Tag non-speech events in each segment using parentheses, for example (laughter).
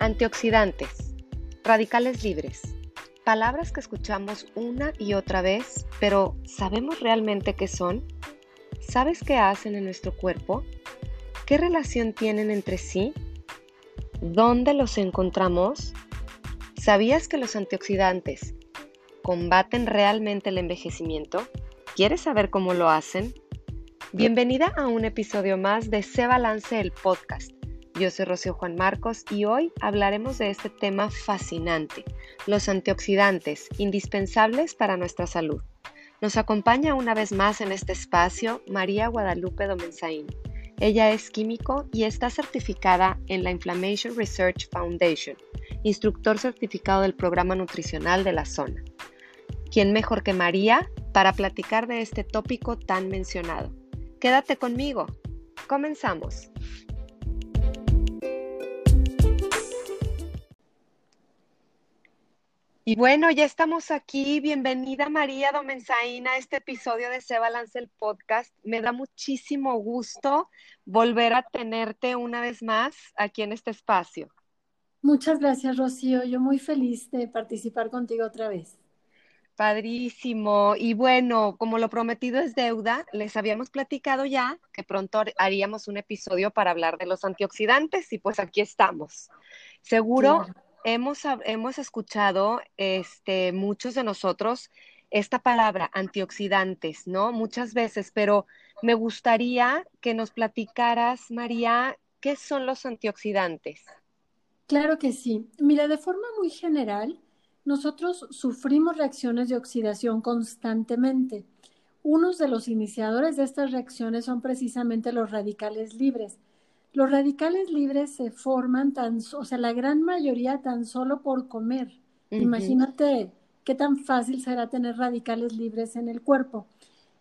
Antioxidantes, radicales libres, palabras que escuchamos una y otra vez, pero ¿sabemos realmente qué son? ¿Sabes qué hacen en nuestro cuerpo? ¿Qué relación tienen entre sí? ¿Dónde los encontramos? ¿Sabías que los antioxidantes combaten realmente el envejecimiento? ¿Quieres saber cómo lo hacen? Bienvenida a un episodio más de Se Balance el Podcast yo soy Rocío Juan Marcos y hoy hablaremos de este tema fascinante, los antioxidantes, indispensables para nuestra salud. Nos acompaña una vez más en este espacio María Guadalupe Domenzaín. Ella es químico y está certificada en la Inflammation Research Foundation, instructor certificado del programa nutricional de la zona. ¿Quién mejor que María para platicar de este tópico tan mencionado? Quédate conmigo. Comenzamos. Y bueno, ya estamos aquí. Bienvenida María Domenzaína a este episodio de Se Balance el Podcast. Me da muchísimo gusto volver a tenerte una vez más aquí en este espacio. Muchas gracias, Rocío. Yo muy feliz de participar contigo otra vez. Padrísimo. Y bueno, como lo prometido es deuda, les habíamos platicado ya que pronto haríamos un episodio para hablar de los antioxidantes y pues aquí estamos. Seguro hemos, hemos escuchado este, muchos de nosotros esta palabra, antioxidantes, ¿no? Muchas veces, pero me gustaría que nos platicaras, María, ¿qué son los antioxidantes? Claro que sí. Mira, de forma muy general, nosotros sufrimos reacciones de oxidación constantemente. Unos de los iniciadores de estas reacciones son precisamente los radicales libres. Los radicales libres se forman tan, o sea, la gran mayoría tan solo por comer. Imagínate qué tan fácil será tener radicales libres en el cuerpo.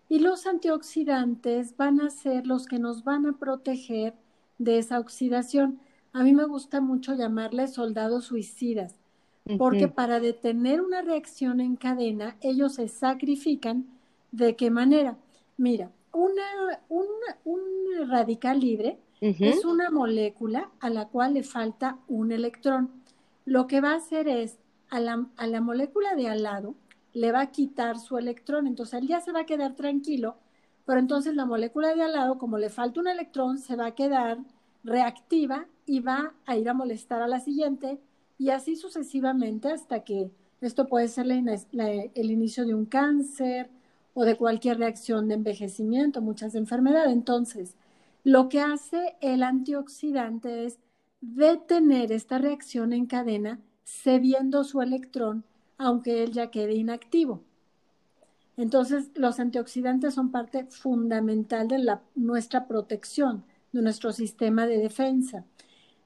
Y los antioxidantes van a ser los que nos van a proteger de esa oxidación. A mí me gusta mucho llamarles soldados suicidas, porque para detener una reacción en cadena, ellos se sacrifican. ¿De qué manera? Mira, una, un radical libre es una molécula a la cual le falta un electrón. Lo que va a hacer es a la, a la molécula de al lado le va a quitar su electrón, entonces él ya se va a quedar tranquilo, pero entonces la molécula de al lado, como le falta un electrón, se va a quedar reactiva y va a ir a molestar a la siguiente y así sucesivamente hasta que esto puede ser el inicio de un cáncer o de cualquier reacción de envejecimiento, muchas enfermedades. Entonces, lo que hace el antioxidante es detener esta reacción en cadena cediendo su electrón, aunque él ya quede inactivo. Entonces, los antioxidantes son parte fundamental de nuestra protección, de nuestro sistema de defensa.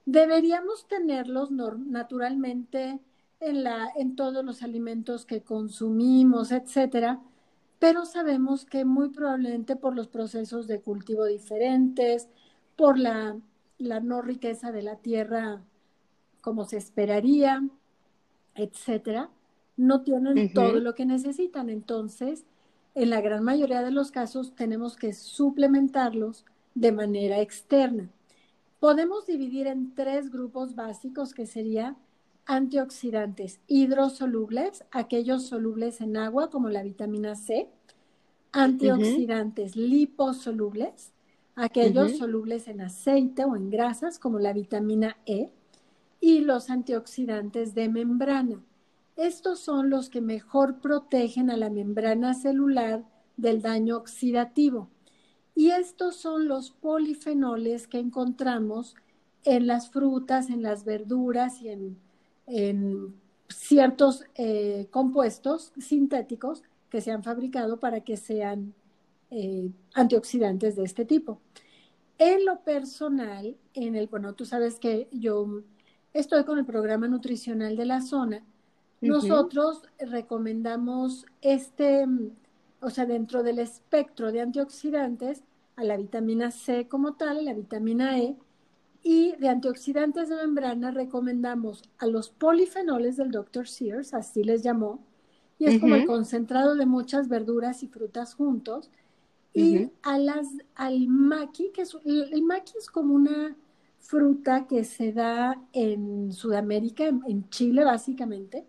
Deberíamos tenerlos naturalmente en, en todos los alimentos que consumimos, etcétera, pero sabemos que muy probablemente por los procesos de cultivo diferentes, por la, no riqueza de la tierra como se esperaría, etcétera, no tienen todo lo que necesitan. Entonces, en la gran mayoría de los casos tenemos que suplementarlos de manera externa. Podemos dividir en tres grupos básicos que serían antioxidantes hidrosolubles, aquellos solubles en agua como la vitamina C, antioxidantes liposolubles, aquellos solubles en aceite o en grasas como la vitamina E, y los antioxidantes de membrana. Estos son los que mejor protegen a la membrana celular del daño oxidativo. Y estos son los polifenoles que encontramos en las frutas, en las verduras y en en ciertos eh, compuestos sintéticos que se han fabricado para que sean eh, antioxidantes de este tipo. En lo personal, en el, bueno, tú sabes que yo estoy con el programa nutricional de la zona. Nosotros recomendamos este, o sea, dentro del espectro de antioxidantes, a la vitamina C como tal, a la vitamina E, y de antioxidantes de membrana recomendamos a los polifenoles del Dr. Sears, así les llamó, y es como el concentrado de muchas verduras y frutas juntos, y a las, al maqui, que es, el, maqui es como una fruta que se da en Sudamérica, en, Chile básicamente,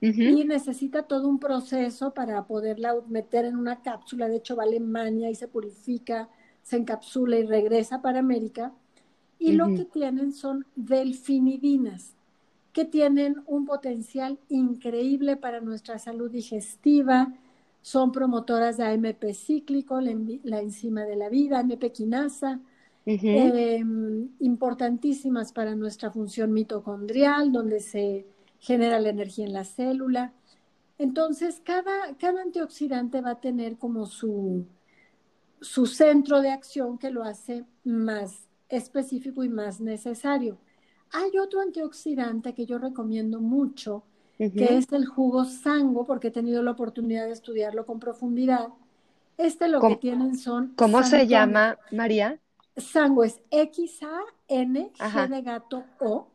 y necesita todo un proceso para poderla meter en una cápsula. De hecho, va a Alemania y se purifica, se encapsula y regresa para América. Y lo que tienen son delfinidinas, que tienen un potencial increíble para nuestra salud digestiva, son promotoras de AMP cíclico, la, enzima de la vida, AMP quinasa, em, importantísimas para nuestra función mitocondrial, donde se genera la energía en la célula. Entonces, cada, cada antioxidante va a tener como su, su centro de acción que lo hace más específico y más necesario. Hay otro antioxidante que yo recomiendo mucho, que es el jugo sango, porque he tenido la oportunidad de estudiarlo con profundidad. Este lo que tienen son... ¿Cómo se llama, María? Sango es X-A-N, G de gato O.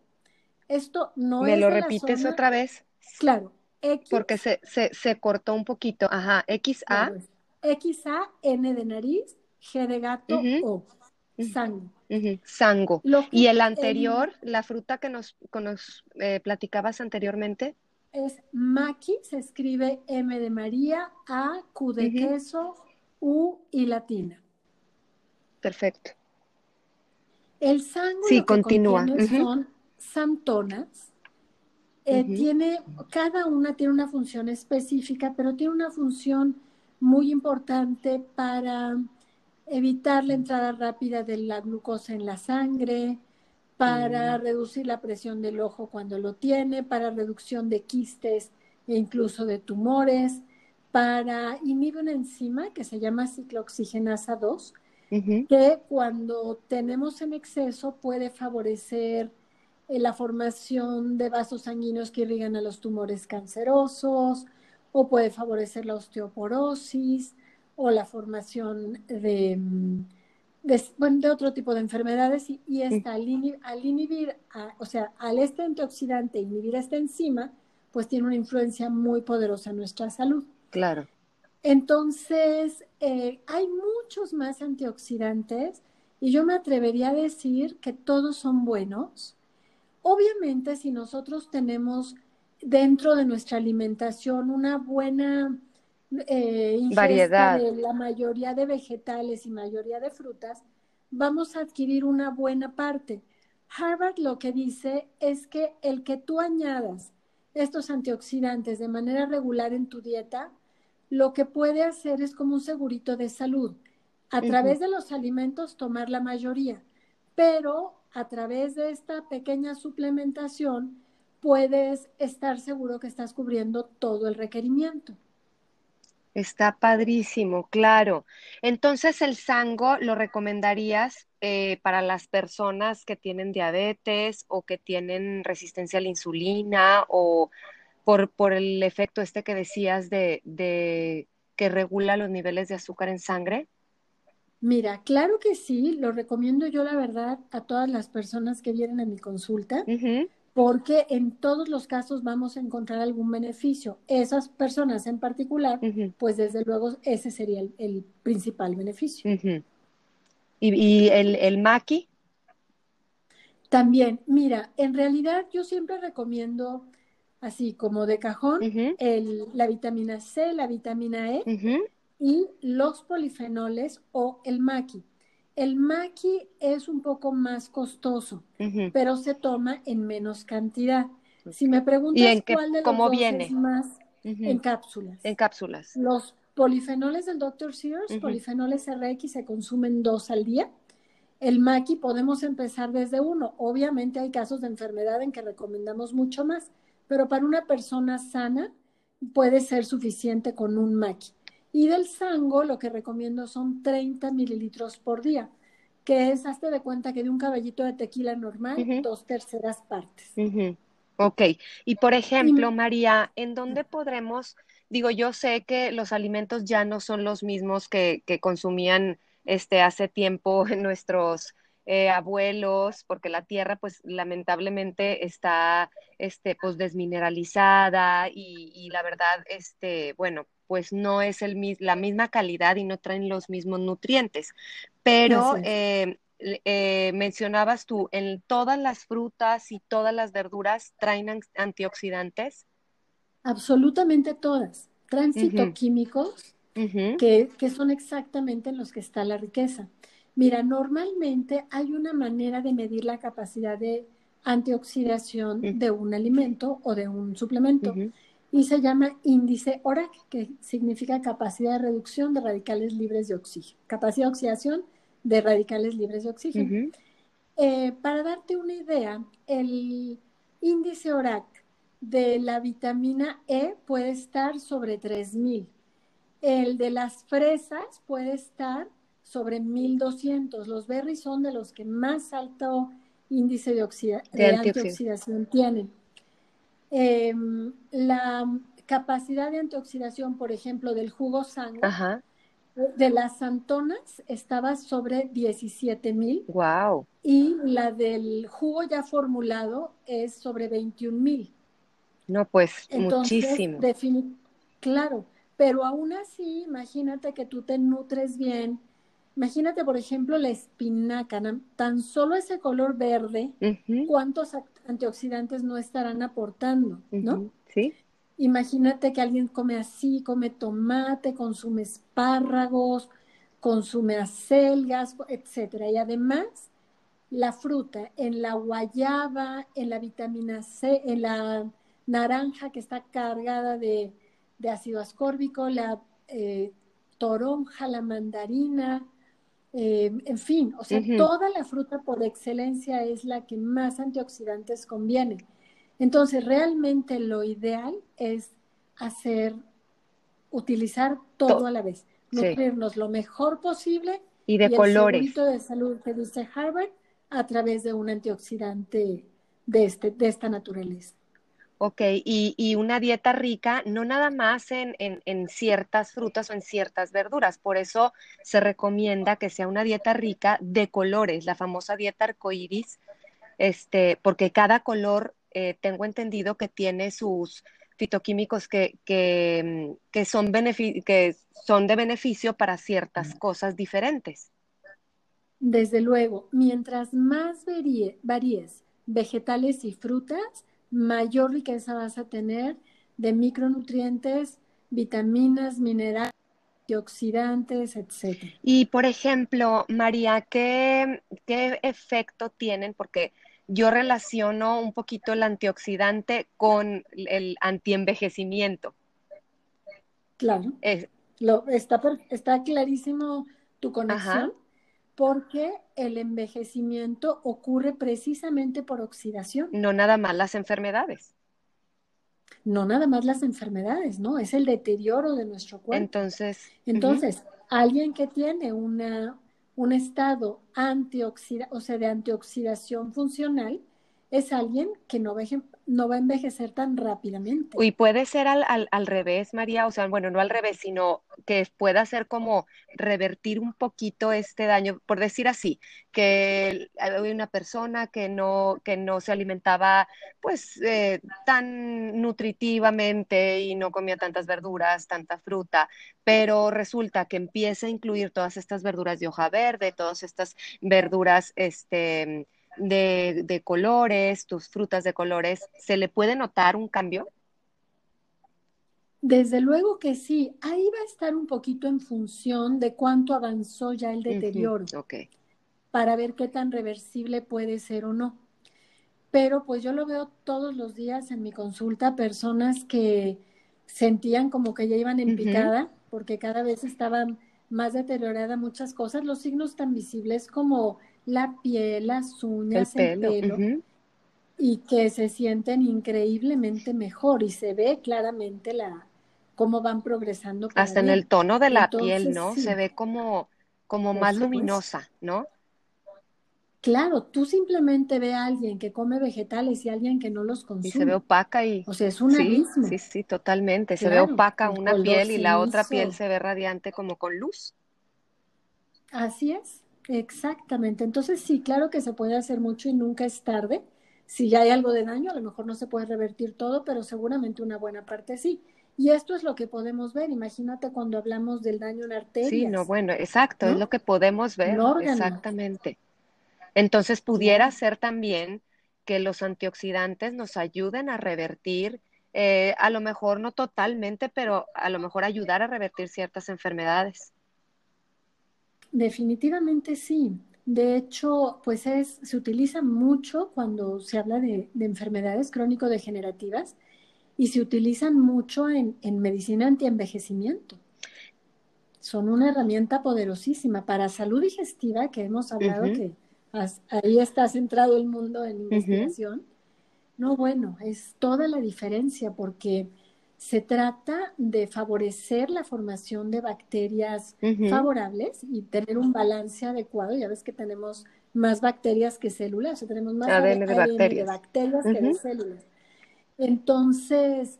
Esto no ¿Me lo repites otra vez? Claro. X, porque se, se, se, cortó un poquito. Ajá, X-A. X-A-N de nariz, G de gato O. Sango. Sango. ¿Y el anterior, la fruta que nos, nos eh, platicabas anteriormente? Es maqui, se escribe M de María, A, Q de queso, U y latina. Perfecto. El sango sí, continúa. son santonas. Eh, tiene, cada una tiene una función específica, pero tiene una función muy importante para evitar la entrada rápida de la glucosa en la sangre, para mm. reducir la presión del ojo cuando lo tiene, para reducción de quistes e incluso de tumores, para inhibir una enzima que se llama ciclooxigenasa 2, que cuando tenemos en exceso puede favorecer eh, la formación de vasos sanguíneos que irrigan a los tumores cancerosos o puede favorecer la osteoporosis o la formación de, mm, de, otro tipo de enfermedades y, y esta, al, inhibir, o sea, al este antioxidante inhibir esta enzima, pues tiene una influencia muy poderosa en nuestra salud. Claro. Entonces, eh, hay muchos más antioxidantes y yo me atrevería a decir que todos son buenos. Obviamente, si nosotros tenemos dentro de nuestra alimentación una buena eh, variedad de la mayoría de vegetales y mayoría de frutas, vamos a adquirir una buena parte. Harvard lo que dice es que el que tú añadas estos antioxidantes de manera regular en tu dieta, lo que puede hacer es como un segurito de salud. A través de los alimentos tomar la mayoría, pero a través de esta pequeña suplementación puedes estar seguro que estás cubriendo todo el requerimiento. Está padrísimo, claro. Entonces, el sango lo recomendarías eh, para las personas que tienen diabetes o que tienen resistencia a la insulina o por, por el efecto este que decías de, de, que regula los niveles de azúcar en sangre. Mira, claro que sí, lo recomiendo yo la verdad a todas las personas que vienen a mi consulta porque en todos los casos vamos a encontrar algún beneficio. Esas personas en particular, pues desde luego ese sería el, principal beneficio. ¿Y, el, el maqui? También, mira, en realidad yo siempre recomiendo, así como de cajón, el, la vitamina C, la vitamina E y los polifenoles o el maqui. El maqui es un poco más costoso, pero se toma en menos cantidad. Si me preguntas cuál de los dos es más en cápsulas. En cápsulas. Los polifenoles del Dr. Sears, polifenoles RX, se consumen dos al día. El maqui podemos empezar desde uno. Obviamente hay casos de enfermedad en que recomendamos mucho más, pero para una persona sana puede ser suficiente con un maqui. Y del sango lo que recomiendo son 30 mililitros por día, que es, hazte de cuenta que de un caballito de tequila normal, dos terceras partes. Ok, y por ejemplo, María, ¿en dónde podremos, digo, yo sé que los alimentos ya no son los mismos que, que consumían este, hace tiempo (laughs) nuestros eh, abuelos, porque la tierra, pues lamentablemente está, este, pues desmineralizada y, y la verdad, este, bueno, pues no es el, la misma calidad y no traen los mismos nutrientes. Pero eh, eh, mencionabas tú, en todas las frutas y todas las verduras traen antioxidantes. Absolutamente todas. Traen fitoquímicos que, son exactamente en los que está la riqueza. Mira, normalmente hay una manera de medir la capacidad de antioxidación de un alimento o de un suplemento y se llama índice ORAC, que significa capacidad de reducción de radicales libres de oxígeno, capacidad de oxidación de radicales libres de oxígeno. Eh, para darte una idea, el índice ORAC de la vitamina E puede estar sobre 3000. El de las fresas puede estar sobre 1200. Los berries son de los que más alto índice de, antioxidación tienen. Em, la capacidad de antioxidación, por ejemplo, del jugo sangre de las santonas estaba sobre 17 mil. Wow. Y la del jugo ya formulado es sobre 21 mil. No, pues muchísimo. Claro, pero aún así, imagínate que tú te nutres bien. Imagínate, por ejemplo, la espinaca, tan solo ese color verde, ¿cuántos antioxidantes no estarán aportando? ¿No? Sí. Imagínate que alguien come así, come tomate, consume espárragos, consume acelgas, etcétera. Y además, la fruta en la guayaba, en la vitamina C, en la naranja que está cargada de, ácido ascórbico, la eh, toronja, la mandarina, eh, en fin, o sea, toda la fruta por excelencia es la que más antioxidantes conviene. Entonces, realmente lo ideal es hacer, utilizar todo a la vez, nutrirnos lo mejor posible y de colores. El de salud que dice Harvard a través de un antioxidante de, este, de esta naturaleza. Ok, y, una dieta rica, no nada más en, ciertas frutas o en ciertas verduras, por eso se recomienda que sea una dieta rica de colores, la famosa dieta arcoíris, este, porque cada color eh, tengo entendido que tiene sus fitoquímicos que, que, mm, son, que son de beneficio para ciertas cosas diferentes. Desde luego, mientras más varíes vegetales y frutas, mayor riqueza vas a tener de micronutrientes, vitaminas, minerales, antioxidantes, etc. Y por ejemplo, María, ¿qué, ¿qué efecto tienen? Porque yo relaciono un poquito el antioxidante con el antienvejecimiento. Claro. Lo, está, está clarísimo tu conexión porque el envejecimiento ocurre precisamente por oxidación. No nada más las enfermedades. No nada más las enfermedades, ¿no? Es el deterioro de nuestro cuerpo. Entonces. Entonces, alguien que tiene una, un estado antioxida, o sea, de antioxidación funcional, es alguien que no, no va a envejecer tan rápidamente. Y puede ser al, al, al, revés, María, o sea, bueno, no al revés, sino que pueda ser como revertir un poquito este daño, por decir así, que hay una persona que no, que no se alimentaba pues eh, tan nutritivamente y no comía tantas verduras, tanta fruta, pero resulta que empieza a incluir todas estas verduras de hoja verde, todas estas verduras, este de, colores, tus frutas de colores, ¿se le puede notar un cambio? Desde luego que sí, ahí va a estar un poquito en función de cuánto avanzó ya el deterioro, para ver qué tan reversible puede ser o no. Pero pues yo lo veo todos los días en mi consulta, personas que sentían como que ya iban en picada, porque cada vez estaban más deterioradas muchas cosas, los signos tan visibles como la piel, las uñas, el pelo, y que se sienten increíblemente mejor y se ve claramente la cómo van progresando. Hasta en el tono de la piel, ¿no? Se ve como, como más luminosa, ¿no? Claro, tú simplemente ve a alguien que come vegetales y a alguien que no los consume. Y se ve opaca y... O sea, es un sí, Sí, sí, totalmente. se ve opaca una piel y la otra piel se ve radiante como con luz. Así es. Exactamente. Entonces sí, claro que se puede hacer mucho y nunca es tarde. Si ya hay algo de daño, a lo mejor no se puede revertir todo, pero seguramente una buena parte sí. Y esto es lo que podemos ver. Imagínate cuando hablamos del daño en arterias. Sí, no, bueno, exacto, es lo que podemos ver. Exactamente. Entonces, pudiera ser también que los antioxidantes nos ayuden a revertir, eh, a lo mejor no totalmente, pero a lo mejor ayudar a revertir ciertas enfermedades. Definitivamente sí. De hecho, pues es, se utiliza mucho cuando se habla de, enfermedades crónico-degenerativas y se utilizan mucho en, en medicina antienvejecimiento son una herramienta poderosísima para salud digestiva, que hemos hablado que ahí está centrado el mundo en investigación. No, bueno, es toda la diferencia porque se trata de favorecer la formación de bacterias favorables y tener un balance adecuado. Ya ves que tenemos más bacterias que células, o tenemos más ADN, de, bacterias, que de células. Entonces,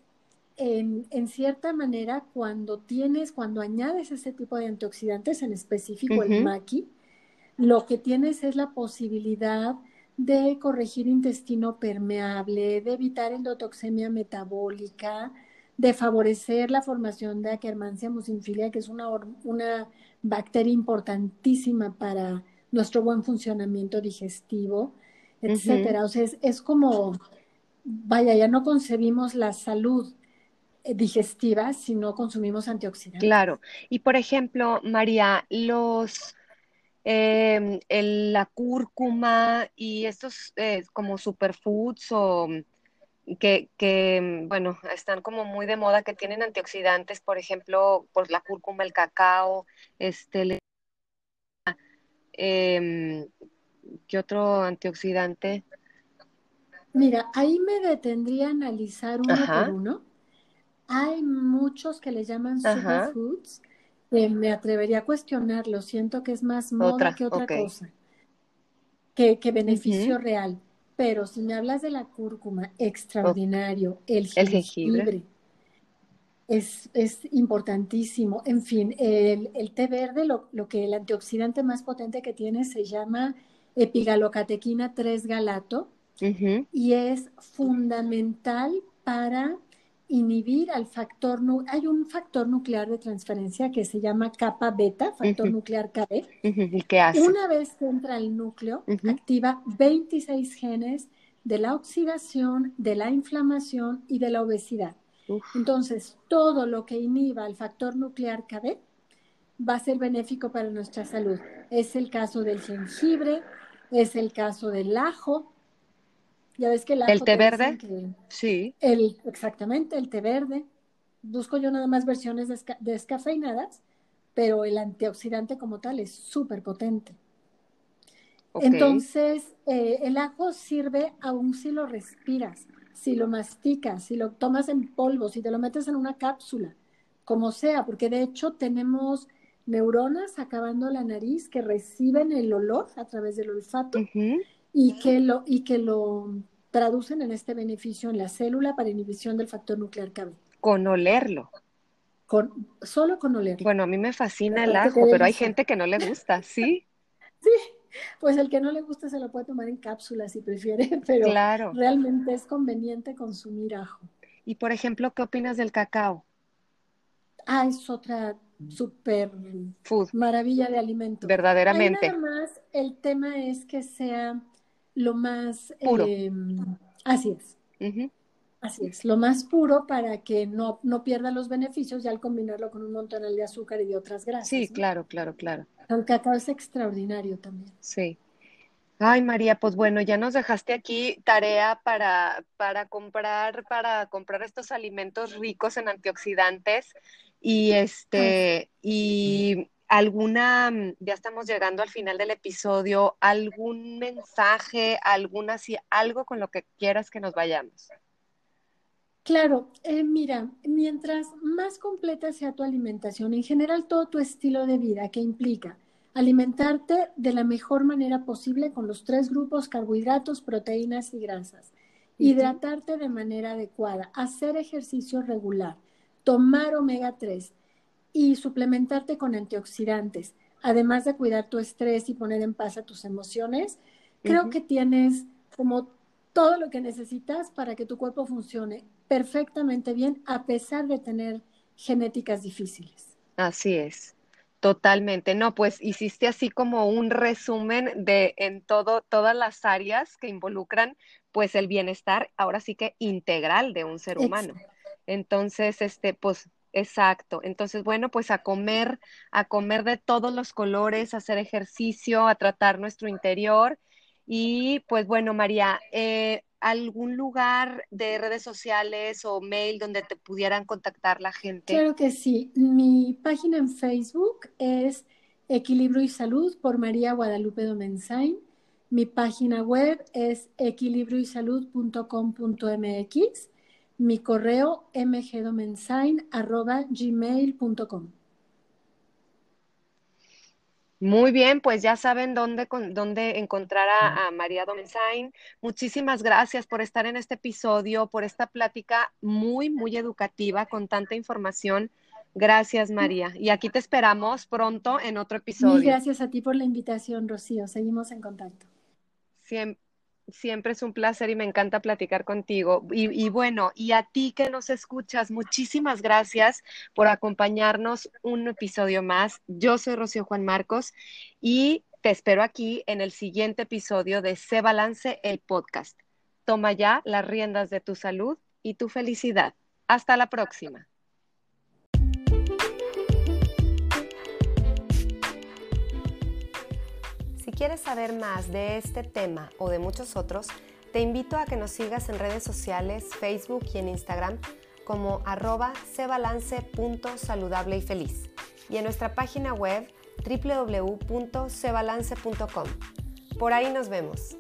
en, cierta manera, cuando tienes, cuando añades ese tipo de antioxidantes, en específico el maqui, lo que tienes es la posibilidad de corregir intestino permeable, de evitar endotoxemia metabólica, de favorecer la formación de Akkermansia mucinfilia, que es una, una bacteria importantísima para nuestro buen funcionamiento digestivo, etcétera. O sea, es, es como, vaya, ya no concebimos la salud digestiva si no consumimos antioxidantes. Claro. Y por ejemplo, María, los em, la cúrcuma y estos eh, como superfoods o que, que, bueno, están como muy de moda, que tienen antioxidantes, por ejemplo, por la cúrcuma, el cacao, este, em, ¿qué otro antioxidante? Mira, ahí me detendría a analizar uno por uno hay muchos que le llaman superfoods. me atrevería a cuestionarlo. Siento que es más moda que otra cosa. Que, beneficio real. Pero si me hablas de la cúrcuma, extraordinario. El, jengibre. Es, importantísimo. En fin, el, té verde, lo, que el antioxidante más potente que tiene se llama epigalocatequina 3 galato y es fundamental para inhibir al factor, hay un factor nuclear de transferencia que se llama capa beta, factor nuclear KB. qué hace? Una vez que entra al núcleo, activa 26 genes de la oxidación, de la inflamación y de la obesidad. Entonces, todo lo que inhiba al factor nuclear KB va a ser benéfico para nuestra salud. Es el caso del jengibre, es el caso del ajo, ya ves que el, té verde. sí. El, exactamente, el té verde. Busco yo nada más versiones descafeinadas, pero el antioxidante como tal es súper potente. Entonces, eh, el ajo sirve aún si lo respiras, si lo masticas, si lo tomas en polvo, si te lo metes en una cápsula, como sea, porque de hecho tenemos neuronas acabando la nariz que reciben el olor a través del olfato y, que lo, y que lo traducen en este beneficio en la célula para inhibición del factor nuclear KB. Con olerlo. Con, solo con olerlo. Bueno, a mí me fascina el ajo, pero hay gente que no le gusta, (laughs) ¿sí? sí, pues el que no le gusta se lo puede tomar en cápsulas si prefiere, (laughs) pero claro. realmente es conveniente consumir ajo. Y por ejemplo, ¿qué opinas del cacao? Ah, es otra súper maravilla de alimento. Verdaderamente. nada más el tema es que sea lo más puro. Em, así es. Así es, lo más puro para que no, no pierda los beneficios y al combinarlo con un montón de azúcar y de otras grasas. Sí, claro, claro, claro. El cacao es extraordinario también. Sí. Ay, María, pues bueno, ya nos dejaste aquí tarea para, para comprar, para comprar estos alimentos ricos en antioxidantes y este, y alguna, mm, ya estamos llegando al final del episodio, algún mensaje, alguna, si algo con lo que quieras que nos vayamos. Claro, eh, mira, mientras más completa sea tu alimentación, en general todo tu estilo de vida que implica alimentarte de la mejor manera posible con los tres grupos carbohidratos, proteínas y grasas, hidratarte de manera adecuada, hacer ejercicio regular, tomar omega 3, y suplementarte con antioxidantes, además de cuidar tu estrés y poner en paz a tus emociones, creo que tienes como todo lo que necesitas para que tu cuerpo funcione perfectamente bien a pesar de tener genéticas difíciles. Así es. Totalmente, no, pues hiciste así como un resumen de en todo, todas las áreas que involucran pues el bienestar, ahora sí que integral de un ser humano. Entonces, este, pues, exacto. Entonces, bueno, pues a comer, a comer de todos los colores, a hacer ejercicio, a tratar nuestro interior. Y pues bueno, María, eh, algún lugar de redes sociales o mail donde te pudieran contactar la gente? Claro que sí. Mi página en Facebook es Equilibrio y Salud por María Guadalupe Domenzain. Mi página web es equilibrioysalud.com.mx. Mi correo mgdomensain.gmail.com. Muy bien, pues ya saben dónde, dónde encontrar a, María Domensain. Muchísimas gracias por estar en este episodio, por esta plática muy, muy educativa con tanta información. Gracias, María. Y aquí te esperamos pronto en otro episodio. gracias a ti por la invitación, Rocío. Seguimos en contacto. Siempre siempre es un placer y me encanta platicar contigo. Y, bueno, y a ti que nos escuchas, muchísimas gracias por acompañarnos un episodio más. Yo soy Rocío Juan Marcos y te espero aquí en el siguiente episodio de Se Balance el Podcast. Toma ya las riendas de tu salud y tu felicidad. Hasta la próxima. Si quieres saber más de este tema o de muchos otros, te invito a que nos sigas en redes sociales, Facebook y en Instagram como arroba cebalance.saludable y feliz y en nuestra página web www.cebalance.com. Por ahí nos vemos.